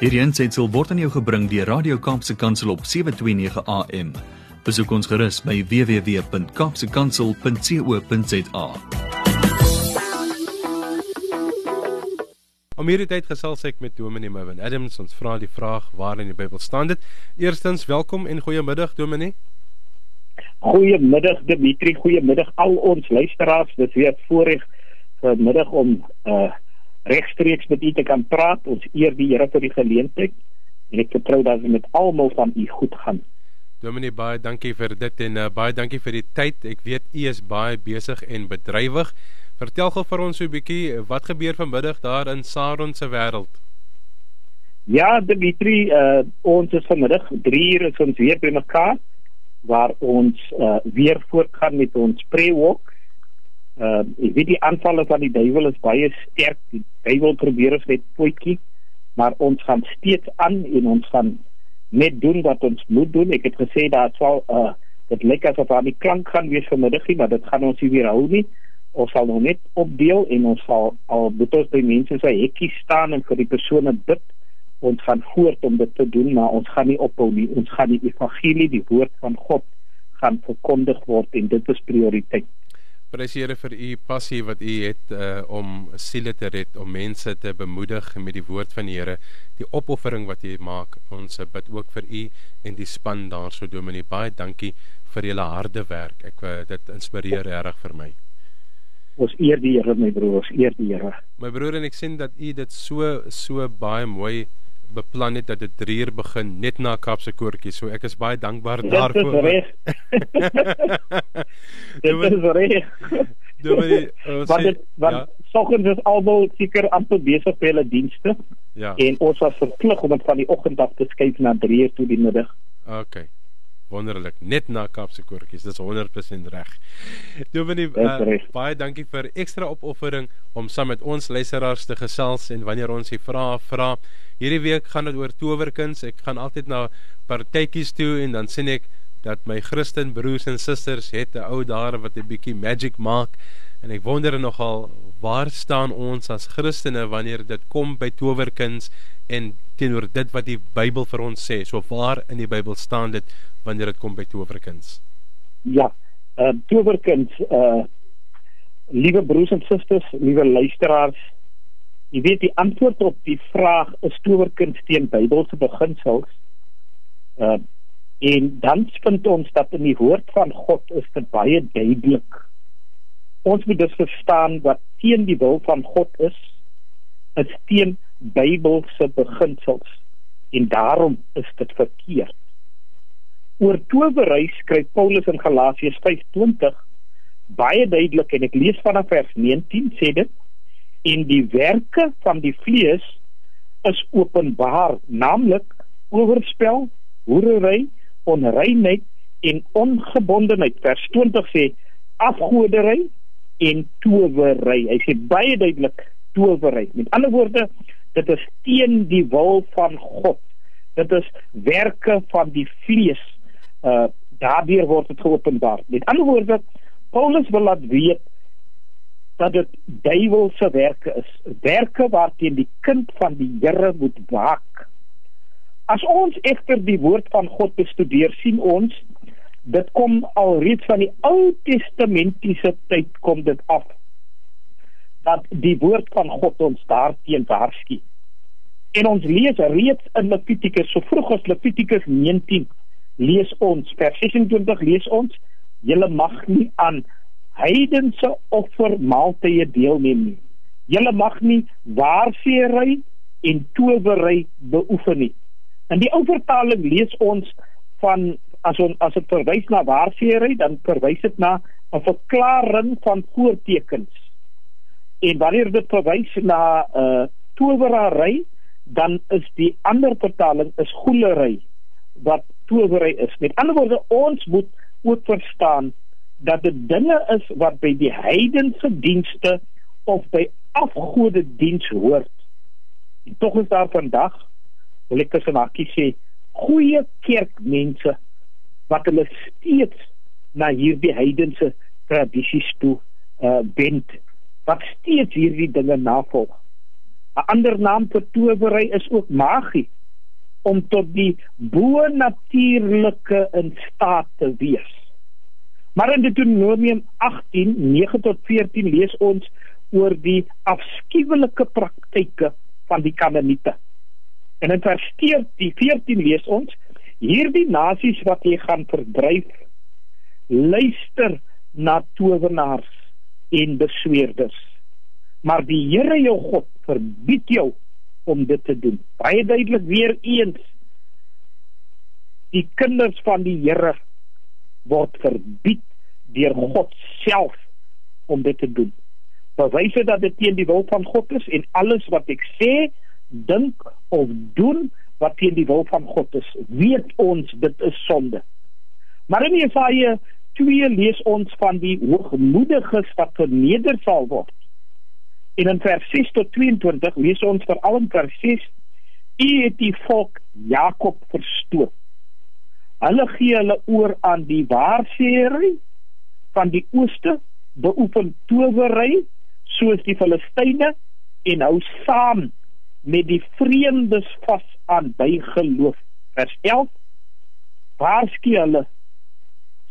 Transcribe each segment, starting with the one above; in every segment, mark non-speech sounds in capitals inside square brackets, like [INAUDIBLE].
Hierdie aanseit word aan jou gebring deur Radio Kaapse Kansel op 7:29 AM. Besoek ons gerus by www.kapsekansel.co.za. Om hierdie tyd gesels ek met Dominee Mervin Adams. Ons vra die vraag waar in die Bybel staan dit. Eerstens, welkom en goeiemiddag Dominee. Goeiemiddag Dimitri, goeiemiddag al ons luisteraars. Dit is weer voorreg vanmiddag om uh regstreeks met u te kan praat. Ons eer die Here vir die geleentheid en ek vertrou dat dit met almal van u goed gaan. Dominee baie dankie vir dit en uh, baie dankie vir die tyd. Ek weet u is baie besig en bedrywig. Vertel gou vir ons so 'n bietjie wat gebeur vanmiddag daar in Saron se wêreld. Ja, Dimitri, uh ons is vanmiddag 3 uur is ons weer by mekaar waar ons uh, weer voortgaan met ons pre-walk. Uh ek weet die aanvalle van die duiwel is baie sterk. Die duiwel probeer ons net potjie, maar ons gaan steeds aan en ons gaan net doen wat ons moet doen. Ek het gesê daar sal uh dit lyk asof aan die klank gaan wees vanmiddag, maar dit gaan ons nie weer hou nie. Ons sal nog net opdeel en ons sal al ons by mense se hekkie staan en vir die persone bid ons gaan voort om dit te doen maar ons gaan nie ophou nie ons gaan die evangelie die woord van God gaan verkondig word en dit is prioriteit Prys Here vir u passie wat u het uh, om siele te red om mense te bemoedig met die woord van die Here. Die opoffering wat u maak ons bid ook vir u en die span daarso Dominee baie dankie vir julle harde werk. Ek uh, dit inspireer regtig vir my. Ons eer die Here my broer ons eer die Here. My broer en ek sien dat u dit so so baie mooi beplan het dat dit 3 uur begin net na Kapse koortjie. So ek is baie dankbaar daarvoor. Dit is reg. [LAUGHS] dit is reg. Dominee, wat dit wat ja. soggens is almal seker amper besig vir hulle dienste. Ja. En ons was verplig om dit van die oggend af te skuif na 3 uur toe die middag. OK wonderlik net na Kapse koortjies dis 100% reg. Dominee uh, baie dankie vir ekstra opoffering om saam met ons luisteraars te gesels en wanneer ons hier vra vra hierdie week gaan dit oor towerkuns. Ek gaan altyd na partytjies toe en dan sien ek dat my Christen broers en susters het 'n ou daar wat 'n bietjie magic maak en ek wonder nogal waar staan ons as Christene wanneer dit kom by towerkuns en teenoor dit wat die Bybel vir ons sê. So waar in die Bybel staan dit wanneer dit kom by towerkuns? Ja, uh towerkuns uh liewe broers en susters, liewe luisteraars, jy weet die antwoord op die vraag is towerkuns teen Bybelse beginsels. Uh en dan vind ons dat in die woord van God is dit baie duidelik. Ons moet dus verstaan wat teen die wil van God is, is teen Bybelse beginsels en daarom is dit verkeerd. Oor towery skryf Paulus in Galasiërs 5:20 baie duidelik en ek lees vanaf vers 19 sê dit en die werke van die vlees is openbaar naamlik oorspel, hoerery, onreinheid en ongebondenheid. Vers 20 sê afgodery en towery. Hy sê baie duidelik towery. Met ander woorde dit is teen die wil van God. Dit is werke van die vlees. Uh daardeur word dit geopenbaar. Met ander woorde, Paulus wil laat weet dat dit duiwelse werke is, werke waarteen die kind van die Here moet waak. As ons egter die woord van God bestudeer, sien ons dit kom al reeds van die Ou Testamentiese tyd kom dit af dat die woord van God ons daarteen waarsku. En ons lees reeds in Levitikus, so vroeg as Levitikus 19 lees ons vers 26 lees ons julle mag nie aan heidense offermaaltye deelneem nie. Julle mag nie waarseery en towery beoefen nie. In die ou vertaling lees ons van as ons as dit verwys na waarseery dan verwys dit na 'n verklaring van voortekens. En wanneer dit verwys na 'n uh, towerary dan is die ander vertaling is goelery wat towery is. Met ander woorde, ons moet ook verstaan dat dit dinge is wat by die heidense dienste of by afgode diens hoort. En tog is daar vandag, wil ek tussen hakkies sê, goeie kerkmense wat hulle steeds na hierdie heidense tradisies toe uh bend wat steeds hierdie dinge navolg. 'n ander naam vir towery is ook magie om tot die bo-natuurlike in staat te wees. Maar in Deuteronomium 18:9 tot 14 lees ons oor die afskuwelike praktyke van die Kanaaniete. En in vers 14 lees ons hierdie nasies wat jy gaan verdryf luister na towenaars en besweerders. Maar die Here jou God verbied jou om dit te doen. Baie duidelik weer eens die kinders van die Here word verbied deur God self om dit te doen. Bewyse dat dit teen die wil van God is en alles wat ek sê, dink of doen wat teen die wil van God is, weet ons dit is sonde. Maar in Jesaja 2 lees ons van die hoogmoediges wat verneder sal word. En in vers 6 tot 22 lees ons veral in vers 6: U het die volk Jakob verstoot. Hulle gee hulle oor aan die waarseery van die ooste, beoefen towery soos die Filistyne en hou saam met die vreemdes vas aan bygeloof. Vers 11: Waarsku hulle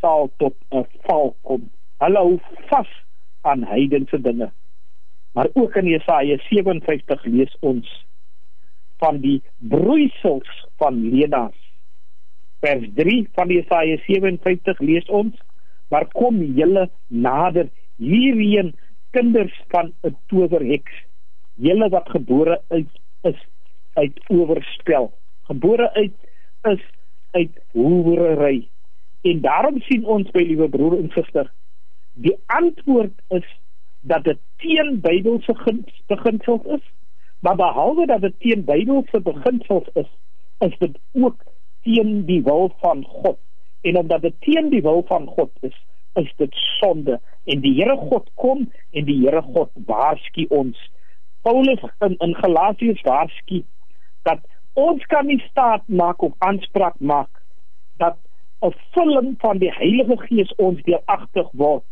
sal tot 'n val kom. Hulle hou vas aan heidense dinge. Maar ook in Jesaja 57 lees ons van die broeisels van lenaars. Vers 3 van Jesaja 57 lees ons: "Maar kom julle nader hierheen kinders van 'n towerheks, julle wat gebore uit is uit oorspel, gebore uit is uit hoewery." En daarom sien ons by liewe broer en suster, die antwoord is dat dit teen Bybelse beginsels is, maar behalwe dat dit teen Bybelse beginsels is, is dit ook teen die wil van God. En omdat dit teen die wil van God is, is dit sonde en die Here God kom en die Here God waarsku ons. Paulus in, in Galasiërs waarsku dat ons kan nie staat maak of aanspraak maak dat 'n vulling van die Heilige Gees ons deuragtig word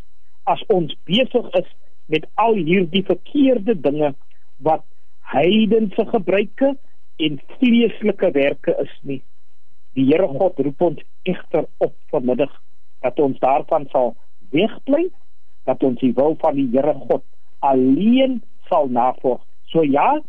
as ons besig is met al hierdie verkeerde dinge wat heidense gebruike en vleeslike werke is nie. Die Here God roep ons egter op vanmiddag dat ons daarvan sal wegbly, dat ons die wil van die Here God alleen sal navolg. So ja,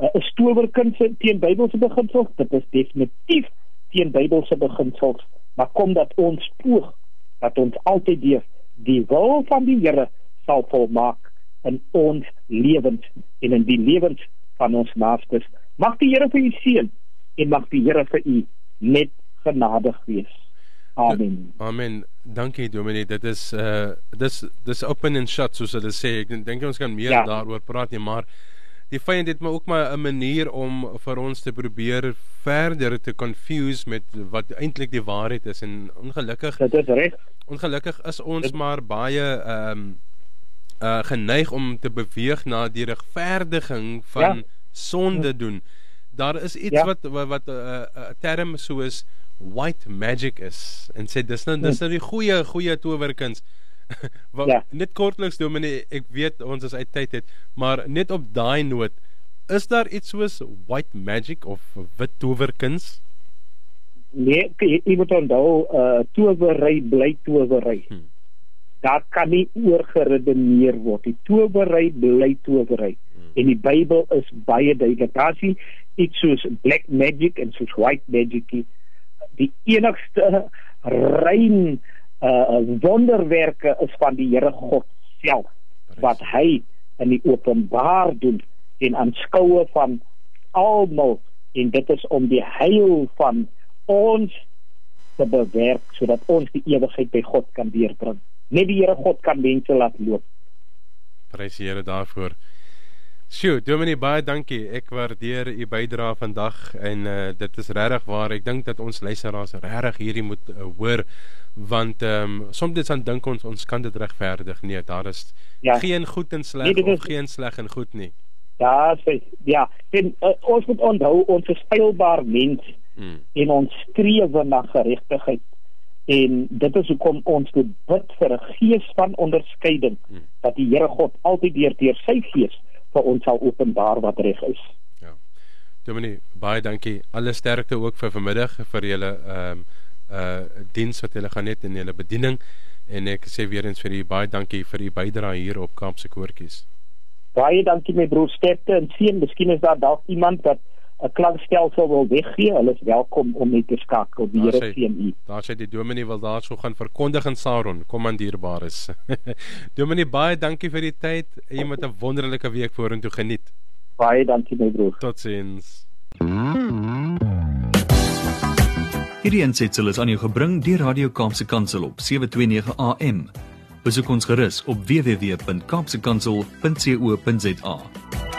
'n stowerkind teen Bybelse beginsels, dit is definitief teen Bybelse beginsels, maar kom dat ons poog dat ons altyd deur die wil van die Here sal volmaak in ons lewens en in die lewens van ons naastes. Mag die Here vir u seën en mag die Here vir u net genadig wees. Amen. Amen. Dankie Dominee. Dit is uh dis dis open and shut soos hulle sê. Ek dink ons kan meer ja. daaroor praat nie, maar die vyand het my ook maar 'n manier om vir ons te probeer verder te confuse met wat eintlik die waarheid is en ongelukkig Dit is reg. Ongelukkig is ons dit, maar baie ehm um, uh geneig om te beweeg na die regverdiging van ja. sonde doen. Daar is iets ja. wat wat 'n uh, uh, term soos white magic is en sê dis nou dis nou die goeie goeie towerkuns. [LAUGHS] wat ja. net kortliks dominee ek weet ons is uit tyd het, maar net op daai noot is daar iets soos white magic of wit towerkuns? Nee, jy moet onthou uh towery bly towery. Hmm daar kan nie oorgeredeneer word. Die towery bly towery. Hmm. En die Bybel is baie duidelik. Daar sien iets soos black magic en soos white magic. Die enigste rein uh wonderwerke is van die Here God self wat hy in die openbaar doen en aanskoue van almal en dit is om die heil van ons te bewerk sodat ons die ewigheid by God kan deurbring. Net die Here God kan mense laat loop. Prys die Here daarvoor. Sjoe, Dominee baie dankie. Ek waardeer u bydrae vandag en uh, dit is regtig waar. Ek dink dat ons luisteraars regtig hierdie moet uh, hoor want ehm um, soms dit dan dink ons ons kan dit regverdig. Nee, daar is ja. geen goed en sleg nee, of geen sleg en goed nie. Ja, sê ja, en uh, ons moet onthou ons is feilbaar mens hmm. en ons streef na geregtigheid en dit is hoekom ons moet bid vir 'n gees van onderskeiding hmm. dat die Here God altyd deur deur sy gees vir ons sal openbaar wat reg is. Ja. Dominee, baie dankie. Alle sterkte ook vir vanmiddag vir julle ehm um, uh diens wat julle gaan net in julle bediening en ek sê weer eens vir u baie dankie vir u bydrae hier op Kaapse Koortjies. Baie dankie my broer Sterkte en sien, miskien is daar dalk iemand wat 'n klankstelsel wil weggee, hulle is welkom om net te skakel. Die Here seën u. Daar sê die dominee wil daarso gaan verkondig in Saron, kom aan dierbares. [LAUGHS] dominee baie dankie vir die tyd. Jy moet 'n wonderlike week vorentoe geniet. Baie dankie my broer. Totsiens. Hierdie ensitsel is aan jou gebring deur Radio Kaapse Kansel op 729 AM. Besoek ons gerus op www.kaapsekansel.co.za.